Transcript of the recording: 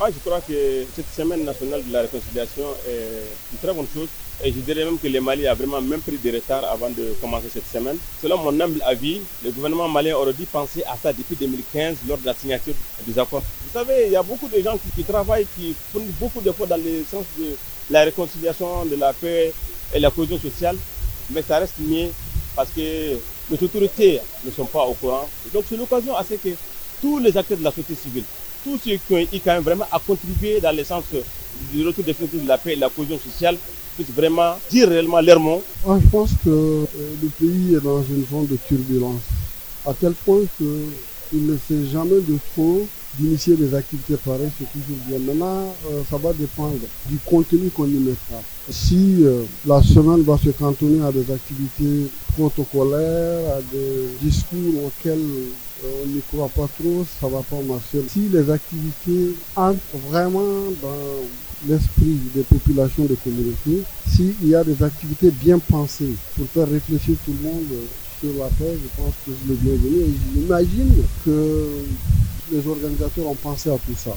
Ah, je crois que cette semaine nationale de la réconciliation est une très bonne chose. Et je dirais même que le Mali a vraiment même pris du retard avant de commencer cette semaine. Selon mon humble avis, le gouvernement malien aurait dû penser à ça depuis 2015 lors de la signature des accords. Vous savez, il y a beaucoup de gens qui, travaillent, qui font beaucoup d'efforts dans le sens de la réconciliation, de la paix et la cohésion sociale. Mais ça reste mieux parce que les autorités ne sont pas au courant. Donc c'est l'occasion à ce que tous les acteurs de la société civile, tous ceux qui ont quand même vraiment à contribuer dans le sens du retour définitif de la paix et de la cohésion sociale, puissent vraiment dire réellement leur mot. Moi, je pense que euh, le pays est dans une zone de turbulence, à tel point qu'il ne sait jamais de trop d'initier des activités pareilles, c'est toujours bien. Maintenant, euh, ça va dépendre du contenu qu'on y mettra. Si euh, la semaine va se cantonner à des activités protocolaires, à des discours auxquels on n'y croit pas trop, ça va pas marcher. Si les activités entrent vraiment dans l'esprit des populations des communautés, s'il y a des activités bien pensées pour faire réfléchir tout le monde sur la paix, je pense que c'est le bienvenu. J'imagine que les organisateurs ont pensé à tout ça.